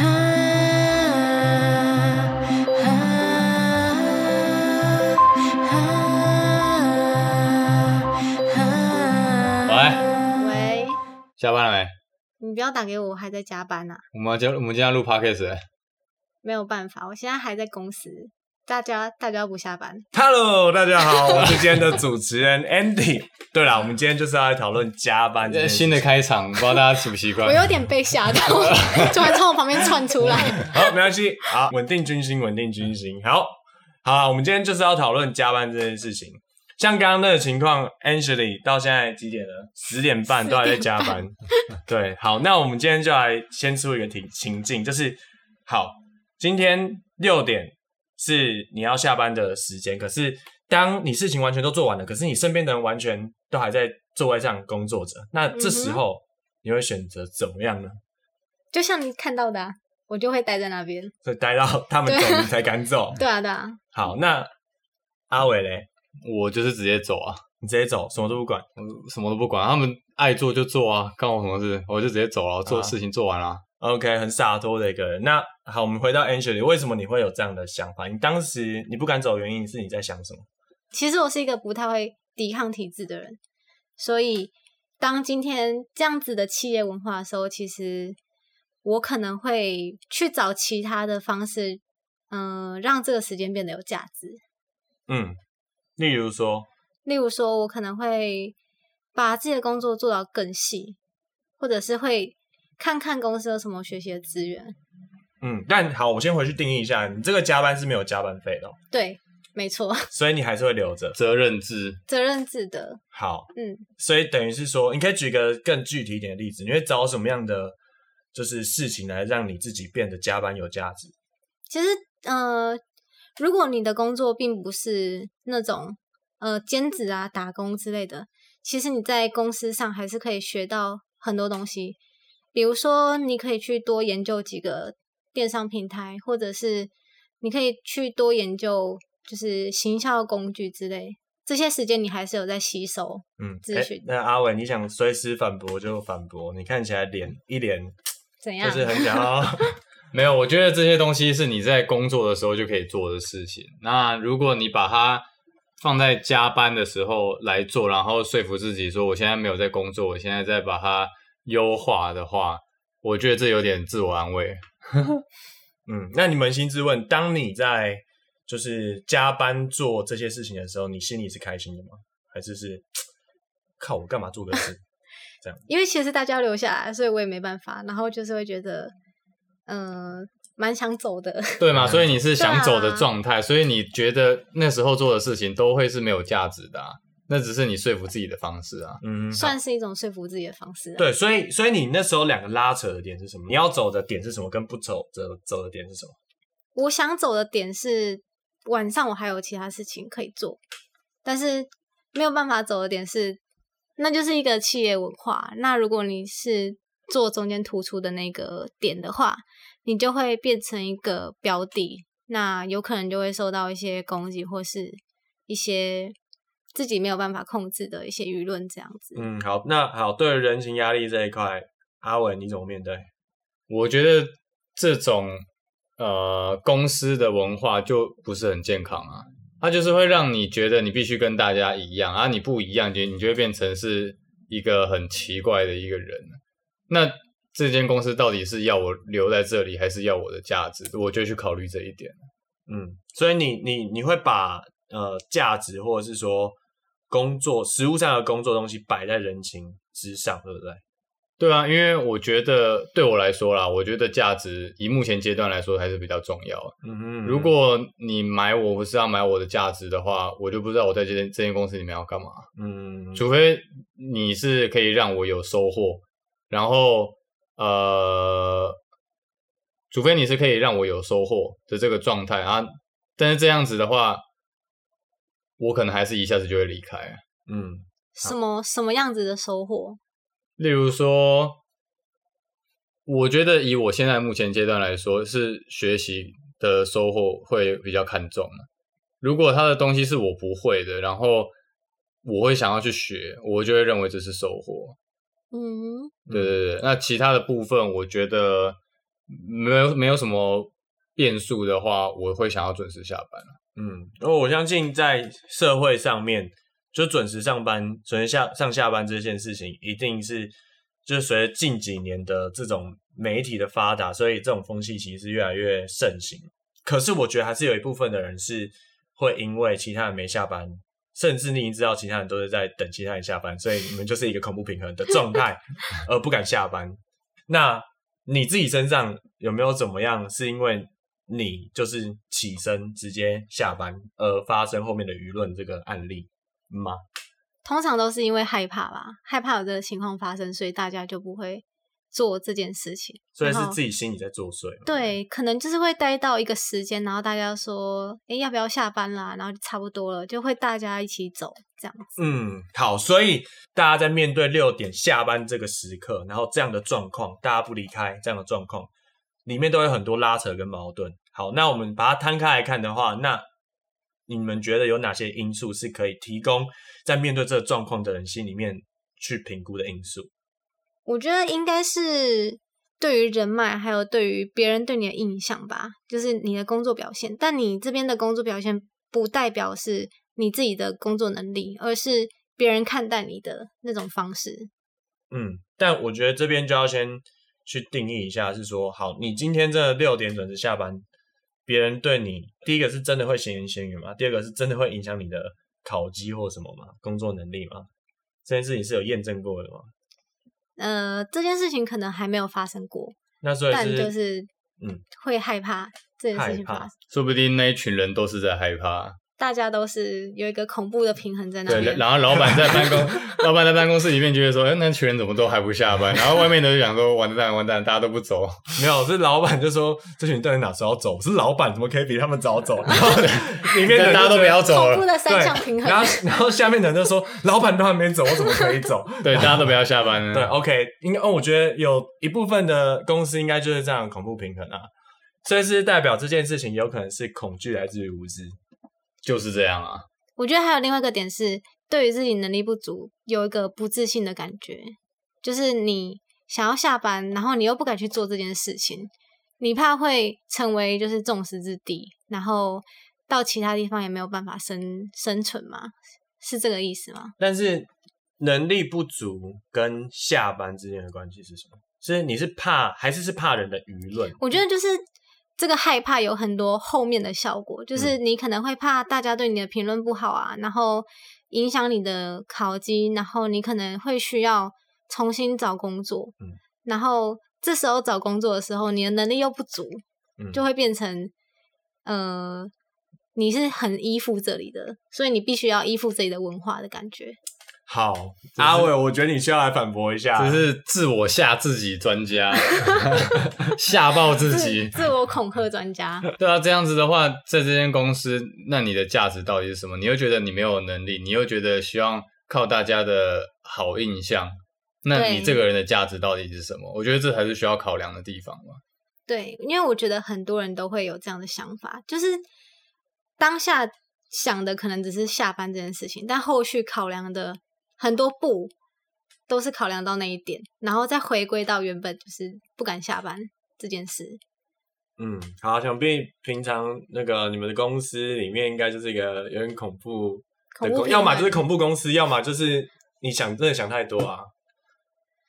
喂喂，下班了没？你不要打给我，我还在加班呢、啊。我们今我们今天录 podcast，没有办法，我现在还在公司。大家大家不下班？Hello，大家好，我是今天的主持人 Andy。对了，我们今天就是要来讨论加班。新的开场，不知道大家习不习惯？我有点被吓到，突然从我旁边窜出来。好，没关系，好，稳定军心，稳定军心。好，好，我们今天就是要讨论加班这件事情。像刚刚那个情况，Ashley 到现在几点了？十点半都还在加班。对，好，那我们今天就来先出一个题情境，就是好，今天六点。是你要下班的时间，可是当你事情完全都做完了，可是你身边的人完全都还在座位上工作着，那这时候你会选择怎么样呢？就像你看到的，啊，我就会待在那边，所以待到他们走你才敢走。对啊，对啊。好，那阿伟嘞，我就是直接走啊，你直接走，什么都不管，我什么都不管，他们爱做就做啊，干我什么事，我就直接走了，做事情做完了。啊 OK，很洒脱的一个人。那好，我们回到 Ashley，为什么你会有这样的想法？你当时你不敢走，原因是你在想什么？其实我是一个不太会抵抗体制的人，所以当今天这样子的企业文化的时候，其实我可能会去找其他的方式，嗯、呃，让这个时间变得有价值。嗯，例如说，例如说我可能会把自己的工作做到更细，或者是会。看看公司有什么学习的资源。嗯，但好，我先回去定义一下，你这个加班是没有加班费的。对，没错。所以你还是会留着责任制，责任制的。好，嗯，所以等于是说，你可以举个更具体一点的例子，你会找什么样的就是事情来让你自己变得加班有价值？其实，呃，如果你的工作并不是那种呃兼职啊、打工之类的，其实你在公司上还是可以学到很多东西。比如说，你可以去多研究几个电商平台，或者是你可以去多研究，就是行销工具之类。这些时间你还是有在吸收，嗯，咨询。那阿伟，你想随时反驳就反驳，你看起来脸一脸怎样？就是很想要。没有，我觉得这些东西是你在工作的时候就可以做的事情。那如果你把它放在加班的时候来做，然后说服自己说，我现在没有在工作，我现在在把它。优化的话，我觉得这有点自我安慰。嗯，那你扪心自问，当你在就是加班做这些事情的时候，你心里是开心的吗？还是是靠我干嘛做个事这样？因为其实大家留下来，所以我也没办法。然后就是会觉得，嗯、呃，蛮想走的。对嘛？所以你是想走的状态，啊、所以你觉得那时候做的事情都会是没有价值的、啊。那只是你说服自己的方式啊，嗯，算是一种说服自己的方式啊。对，所以所以你那时候两个拉扯的点是什么？你要走的点是什么？跟不走的走的点是什么？我想走的点是晚上我还有其他事情可以做，但是没有办法走的点是，那就是一个企业文化。那如果你是做中间突出的那个点的话，你就会变成一个标的，那有可能就会受到一些攻击或是一些。自己没有办法控制的一些舆论，这样子。嗯，好，那好，对人情压力这一块，阿伟你怎么面对？我觉得这种呃公司的文化就不是很健康啊，它就是会让你觉得你必须跟大家一样啊，你不一样，就你就会变成是一个很奇怪的一个人。那这间公司到底是要我留在这里，还是要我的价值？我就去考虑这一点。嗯，所以你你你会把呃价值或者是说。工作实物上的工作东西摆在人情之上，对不对？对啊，因为我觉得对我来说啦，我觉得价值以目前阶段来说还是比较重要。嗯哼，如果你买我不是要买我的价值的话，我就不知道我在这间这间公司里面要干嘛。嗯，除非你是可以让我有收获，然后呃，除非你是可以让我有收获的这个状态啊，但是这样子的话。我可能还是一下子就会离开。嗯，什么什么样子的收获？例如说，我觉得以我现在目前阶段来说，是学习的收获会比较看重。如果他的东西是我不会的，然后我会想要去学，我就会认为这是收获。嗯，对对对。那其他的部分，我觉得没有没有什么变数的话，我会想要准时下班。嗯，因为我相信在社会上面，就准时上班、准时下上下班这件事情，一定是就随着近几年的这种媒体的发达，所以这种风气其实是越来越盛行。可是我觉得还是有一部分的人是会因为其他人没下班。甚至你已经知道其他人都是在等其他人下班，所以你们就是一个恐怖平衡的状态，而不敢下班。那你自己身上有没有怎么样？是因为你就是起身直接下班而发生后面的舆论这个案例吗？通常都是因为害怕吧，害怕有这个情况发生，所以大家就不会。做这件事情，所以是自己心里在作祟。对，可能就是会待到一个时间，然后大家说：“哎，要不要下班啦？”然后就差不多了，就会大家一起走这样子。嗯，好，所以大家在面对六点下班这个时刻，然后这样的状况，大家不离开这样的状况，里面都有很多拉扯跟矛盾。好，那我们把它摊开来看的话，那你们觉得有哪些因素是可以提供在面对这个状况的人心里面去评估的因素？我觉得应该是对于人脉，还有对于别人对你的印象吧，就是你的工作表现。但你这边的工作表现不代表是你自己的工作能力，而是别人看待你的那种方式。嗯，但我觉得这边就要先去定义一下，是说，好，你今天这六点准时下班，别人对你第一个是真的会闲言闲语吗？第二个是真的会影响你的考绩或什么吗？工作能力吗？这件事情是有验证过的吗？呃，这件事情可能还没有发生过，那所以是但就是嗯，会害怕这件事情发生，说不定那一群人都是在害怕。大家都是有一个恐怖的平衡在那里。对，然后老板在办公，老板在办公室里面觉得说，哎，那群人怎么都还不下班？然后外面的就讲说，完蛋完蛋，大家都不走。没有，是老板就说，这群人到底哪时候走？是老板怎么可以比他们早走？然后里面的大家都不要走了。恐怖的三项平衡。然后然后下面的人就说，老板都还没走，我怎么可以走？对，大家都不要下班。对，OK，应该哦，我觉得有一部分的公司应该就是这样恐怖平衡啊，所以是代表这件事情有可能是恐惧来自于无知，就是这样啊。我觉得还有另外一个点是，对于自己能力不足有一个不自信的感觉，就是你想要下班，然后你又不敢去做这件事情，你怕会成为就是众矢之的，然后到其他地方也没有办法生生存吗？是这个意思吗？但是能力不足跟下班之间的关系是什么？是你是怕还是是怕人的舆论？我觉得就是。这个害怕有很多后面的效果，就是你可能会怕大家对你的评论不好啊，然后影响你的考绩，然后你可能会需要重新找工作，嗯，然后这时候找工作的时候，你的能力又不足，嗯，就会变成，呃，你是很依附这里的，所以你必须要依附这里的文化的感觉。好，阿伟，我觉得你需要来反驳一下，这是自我吓自己专家，吓爆自己，自我恐吓专家。对啊，这样子的话，在这间公司，那你的价值到底是什么？你又觉得你没有能力，你又觉得希望靠大家的好印象，那你这个人的价值到底是什么？我觉得这才是需要考量的地方嘛。对，因为我觉得很多人都会有这样的想法，就是当下想的可能只是下班这件事情，但后续考量的。很多步都是考量到那一点，然后再回归到原本就是不敢下班这件事。嗯，好，想必平常那个你们的公司里面应该就是一个有点恐怖的公，要么就是恐怖公司，要么就是你想真的想太多啊，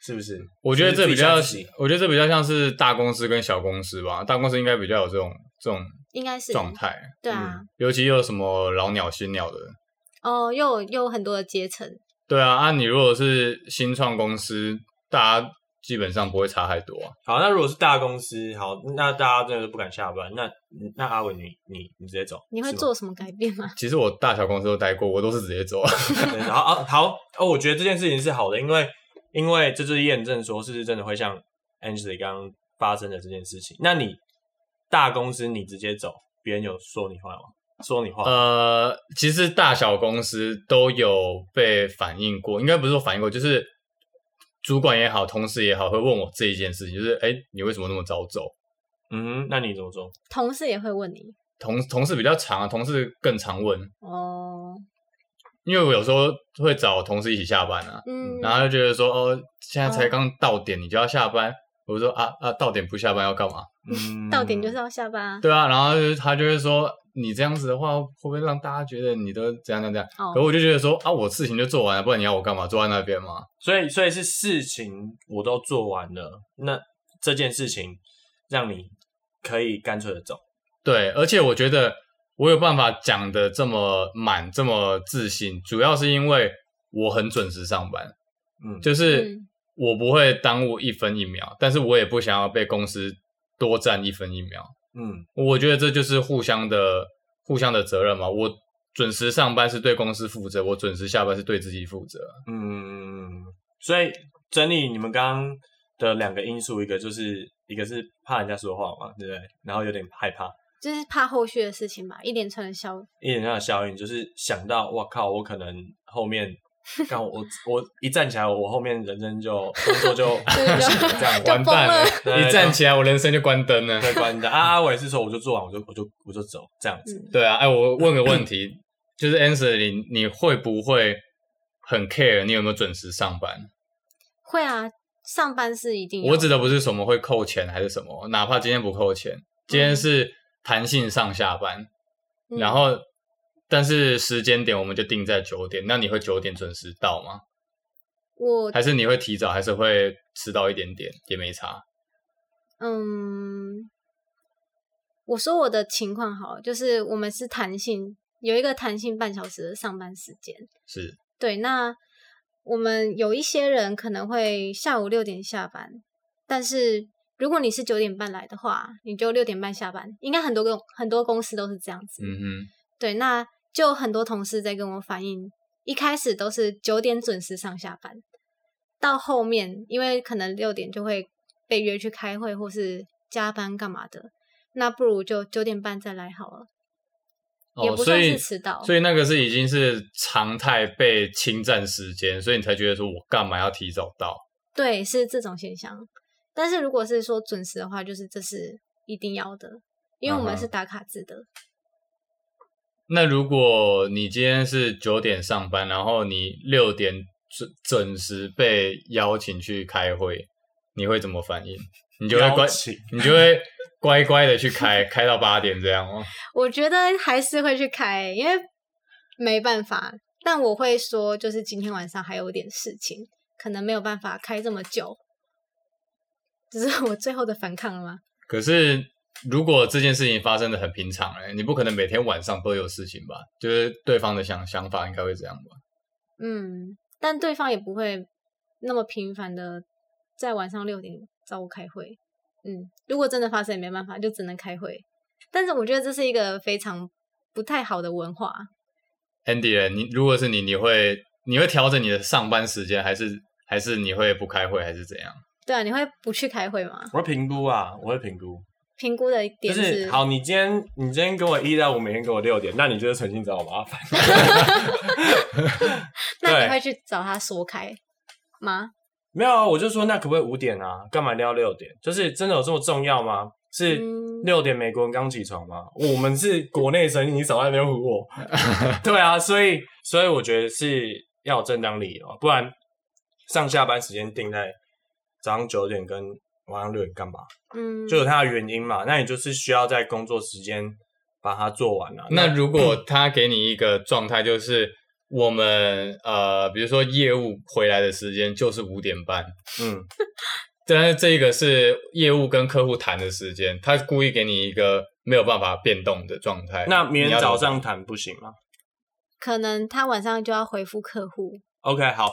是不是？我觉得这比较，我觉得这比较像是大公司跟小公司吧。大公司应该比较有这种这种应该是状态，对啊、嗯，尤其又有什么老鸟新鸟的哦，又有又有很多的阶层。对啊，啊，你如果是新创公司，大家基本上不会差太多啊。好，那如果是大公司，好，那大家真的是不敢下班。那那阿伟，你你你直接走，你会做什么改变吗？其实我大小公司都待过，我都是直接走。好啊，好哦，我觉得这件事情是好的，因为因为这就是验证说，是不是真的会像 Angeline 刚刚发生的这件事情。那你大公司你直接走，别人有说你话吗？说你话，呃，其实大小公司都有被反映过，应该不是说反映过，就是主管也好，同事也好，会问我这一件事情，就是哎，你为什么那么早走？嗯，那你怎么做？同事也会问你，同同事比较长啊，同事更常问哦，因为我有时候会找同事一起下班啊，嗯，然后就觉得说哦，现在才刚到点，你就要下班。我说啊啊，到点不下班要干嘛？嗯，到点就是要下班啊。对啊，然后他就会说，你这样子的话，会不会让大家觉得你都怎样怎样怎样？可我就觉得说啊，我事情就做完了，不然你要我干嘛？坐在那边吗？所以，所以是事情我都做完了，那这件事情让你可以干脆的走。对，而且我觉得我有办法讲的这么满，这么自信，主要是因为我很准时上班。嗯，就是我不会耽误一分一秒，但是我也不想要被公司多占一分一秒。嗯，我觉得这就是互相的、互相的责任嘛。我准时上班是对公司负责，我准时下班是对自己负责。嗯，所以整理你们刚刚的两个因素，一个就是一个是怕人家说话嘛，对不对？然后有点害怕，就是怕后续的事情嘛，一连串的效应，一连串的效应就是想到，哇靠，我可能后面。刚我我一站起来，我后面人生就工作就不行了，这样 完蛋了。一站起来，我人生就关灯了，对，关灯。啊，我也是说，我就做完，我就我就我就走，这样子。嗯、对啊，哎，我问个问题，就是 Answer 你你会不会很 care 你有没有准时上班？会啊，上班是一定。我指的不是什么会扣钱还是什么，哪怕今天不扣钱，今天是弹性上下班，嗯、然后。但是时间点我们就定在九点，那你会九点准时到吗？我还是你会提早，还是会迟到一点点也没差。嗯，我说我的情况好，就是我们是弹性，有一个弹性半小时的上班时间。是。对，那我们有一些人可能会下午六点下班，但是如果你是九点半来的话，你就六点半下班。应该很多公很多公司都是这样子。嗯哼。对，那。就很多同事在跟我反映，一开始都是九点准时上下班，到后面因为可能六点就会被约去开会或是加班干嘛的，那不如就九点半再来好了，哦、也不算是迟到。所以那个是已经是常态被侵占时间，所以你才觉得说我干嘛要提早到？对，是这种现象。但是如果是说准时的话，就是这是一定要的，因为我们是打卡制的。Uh. 那如果你今天是九点上班，然后你六点准准时被邀请去开会，你会怎么反应？你就会乖，你就会乖乖的去开，开到八点这样吗？我觉得还是会去开，因为没办法。但我会说，就是今天晚上还有点事情，可能没有办法开这么久。只是我最后的反抗了吗？可是。如果这件事情发生的很平常，哎，你不可能每天晚上都有事情吧？就是对方的想想法应该会这样吧？嗯，但对方也不会那么频繁的在晚上六点找我开会。嗯，如果真的发生也没办法，就只能开会。但是我觉得这是一个非常不太好的文化。Andy，你如果是你，你会你会调整你的上班时间，还是还是你会不开会，还是怎样？对啊，你会不去开会吗？我会评估啊，我会评估。评估的一点是，就是好，你今天你今天跟我一到五，每天跟我六点，那你就是存心找我麻烦。那你会去找他说开吗？没有啊，我就说那可不可以五点啊？干嘛一定要六点？就是真的有这么重要吗？是六点美国人刚起床吗？我们是国内生，你早在那边唬我。对啊，所以所以我觉得是要有正当理由，不然上下班时间定在早上九点跟。晚上六点干嘛？嗯，就有他的原因嘛。那你就是需要在工作时间把它做完了。那如果他给你一个状态，就是我们呃，比如说业务回来的时间就是五点半，嗯，但是这个是业务跟客户谈的时间，他故意给你一个没有办法变动的状态。那明天早上谈不行吗？可能他晚上就要回复客户。OK，好，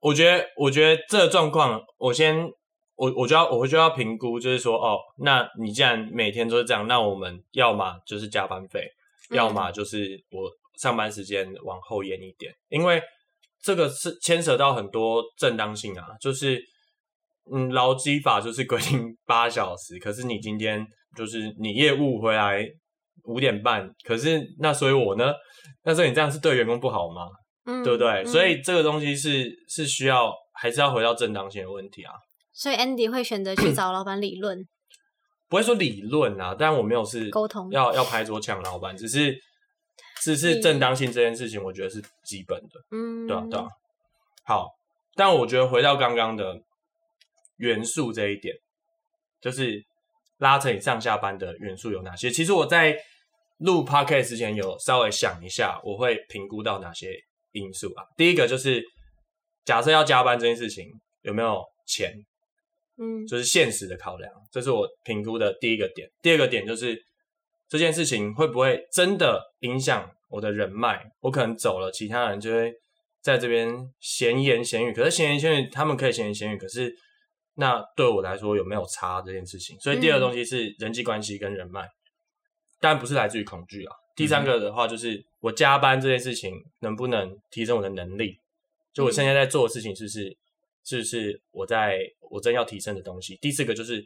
我觉得我觉得这个状况，我先。我我就要我就要评估，就是说，哦，那你既然每天都是这样，那我们要么就是加班费，嗯、要么就是我上班时间往后延一点，因为这个是牵扯到很多正当性啊，就是嗯，劳基法就是规定八小时，可是你今天就是你业务回来五点半，可是那所以我呢，那所以你这样是对员工不好吗？嗯，对不对？嗯、所以这个东西是是需要还是要回到正当性的问题啊。所以 Andy 会选择去找老板理论，不会说理论啊，但我没有是沟通，要要拍桌抢老板，只是只是正当性这件事情，我觉得是基本的，嗯，对啊对啊。好，但我觉得回到刚刚的元素这一点，就是拉扯你上下班的元素有哪些？其实我在录 podcast 之前有稍微想一下，我会评估到哪些因素啊？第一个就是假设要加班这件事情有没有钱，嗯，就是现实的考量，这是我评估的第一个点。第二个点就是这件事情会不会真的影响我的人脉？我可能走了，其他人就会。在这边闲言闲语，可是闲言闲语，他们可以闲言闲语，可是那对我来说有没有差这件事情？所以第二个东西是人际关系跟人脉，但不是来自于恐惧啊。第三个的话就是我加班这件事情能不能提升我的能力？就我现在在做的事情是不是是不是我在我真要提升的东西？第四个就是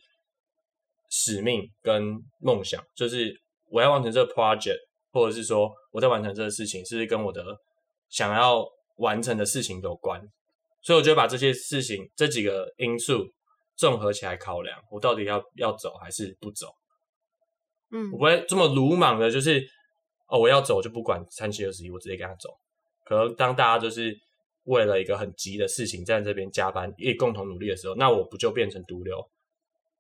使命跟梦想，就是我要完成这个 project，或者是说我在完成这个事情，是不是跟我的想要。完成的事情有关，所以我就把这些事情这几个因素综合起来考量，我到底要要走还是不走？嗯，我不会这么鲁莽的，就是哦，我要走就不管三七二十一，我直接跟他走。可能当大家就是为了一个很急的事情在这边加班，一共同努力的时候，那我不就变成毒瘤？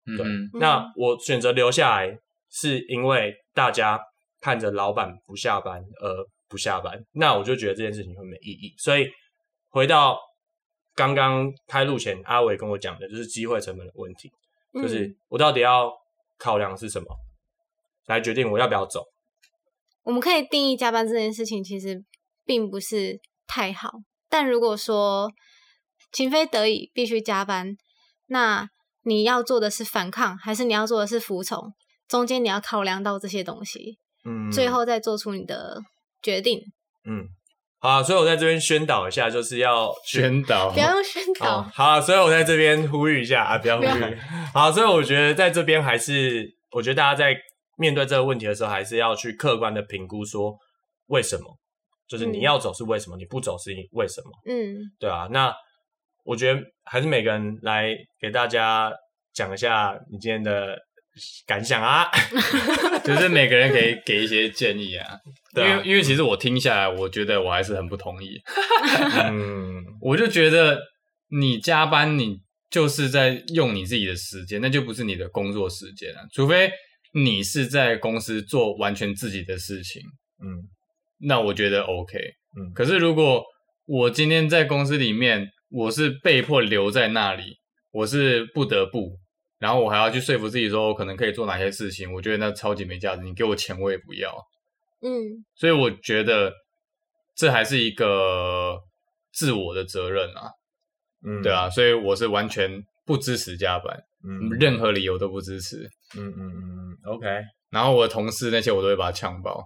对，嗯、那我选择留下来，是因为大家看着老板不下班而。不下班，那我就觉得这件事情会没意义。所以回到刚刚开录前，阿伟跟我讲的就是机会成本的问题，嗯、就是我到底要考量是什么，来决定我要不要走。我们可以定义加班这件事情其实并不是太好，但如果说情非得已必须加班，那你要做的是反抗，还是你要做的是服从？中间你要考量到这些东西，嗯，最后再做出你的。决定，嗯，好啊，所以我在这边宣导一下，就是要宣导，不要用宣导，哦，好啊，所以我在这边呼吁一下啊，不要呼吁，好，所以我觉得在这边还是，我觉得大家在面对这个问题的时候，还是要去客观的评估，说为什么，就是你要走是为什么，嗯，你不走是为什么，嗯，对啊，那我觉得还是每个人来给大家讲一下你今天的。感想啊，就是每个人可以给一些建议啊，对啊，因为因为其实我听下来，我觉得我还是很不同意。嗯，我就觉得你加班，你就是在用你自己的时间，那就不是你的工作时间了。除非你是在公司做完全自己的事情，嗯，那我觉得 OK。嗯，可是如果我今天在公司里面，我是被迫留在那里，我是不得不。然后我还要去说服自己说，我可能可以做哪些事情？我觉得那超级没价值。你给我钱我也不要。嗯，所以我觉得这还是一个自我的责任啊。嗯，对啊，所以我是完全不支持加班，嗯，任何理由都不支持。嗯嗯嗯，OK。然后我的同事那些我都会把他呛爆。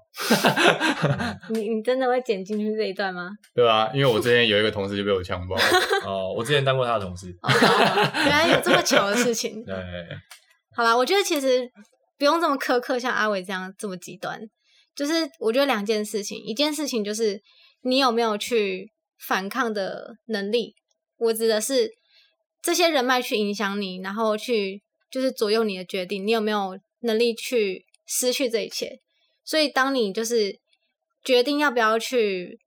你你真的会剪进去这一段吗？对啊，因为我之前有一个同事就被我呛爆。哦，我之前当过他的同事。哦，原来有这么糗的事情。对。好啦，我觉得其实不用这么苛刻，像阿伟这样这么极端。就是我觉得两件事情，一件事情就是你有没有去反抗的能力。我指的是这些人脉去影响你，然后去就是左右你的决定，你有没有能力去。失去这一切，所以当你就是决定要不要去，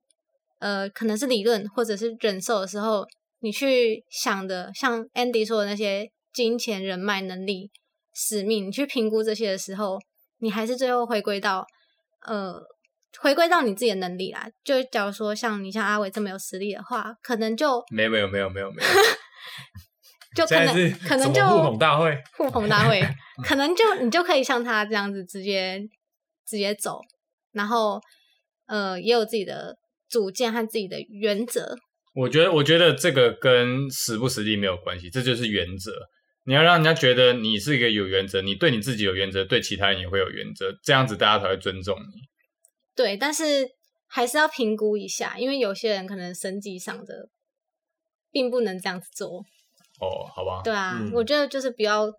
呃，可能是理论或者是忍受的时候，你去想的，像 Andy 说的那些金钱、人脉、能力、使命，你去评估这些的时候，你还是最后回归到，呃，回归到你自己的能力啦。就假如说像你像阿伟这么有实力的话，可能就没有没有没有没有没有。就可能可能就互捧大会，互捧大会，可能就你就可以像他这样子直接直接走，然后呃也有自己的主见和自己的原则。我觉得我觉得这个跟实不实力没有关系，这就是原则。你要让人家觉得你是一个有原则，你对你自己有原则，对其他人也会有原则，这样子大家才会尊重你。对，但是还是要评估一下，因为有些人可能生计上的并不能这样子做。哦，好吧。对啊，嗯、我觉得就是不要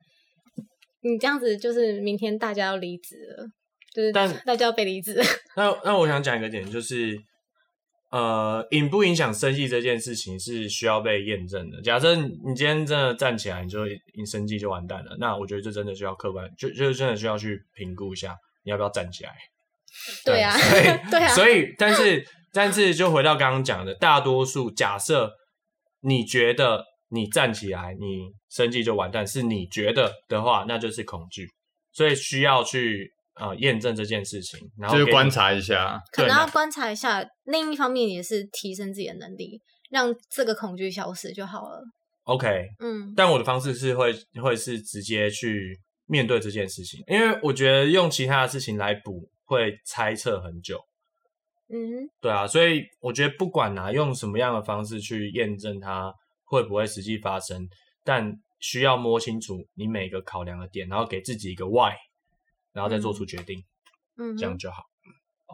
你这样子，就是明天大家要离职了，就是但大家要被离职。那那我想讲一个点，就是呃，影不影响生计这件事情是需要被验证的。假设你今天真的站起来，你就你生计就完蛋了。那我觉得这真的需要客观，就就真的需要去评估一下，你要不要站起来？对啊，对啊，所以但是但是就回到刚刚讲的，大多数假设你觉得。你站起来，你生计就完蛋。是你觉得的话，那就是恐惧，所以需要去呃验证这件事情，然后就是观察一下，可能要观察一下。另一方面也是提升自己的能力，让这个恐惧消失就好了。OK，嗯，但我的方式是会会是直接去面对这件事情，因为我觉得用其他的事情来补会猜测很久。嗯，对啊，所以我觉得不管拿用什么样的方式去验证它会不会实际发生，但需要摸清楚你每个考量的点，然后给自己一个 why，然后再做出决定，嗯，这样就好。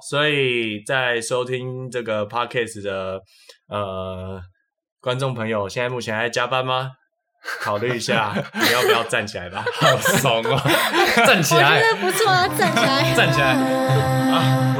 所以在收听这个 podcast 的呃观众朋友，现在目前还在加班吗？考虑一下，你要不要站起来吧？好怂啊，站起来，我觉得不错啊，站起来，站起来，嗯、啊？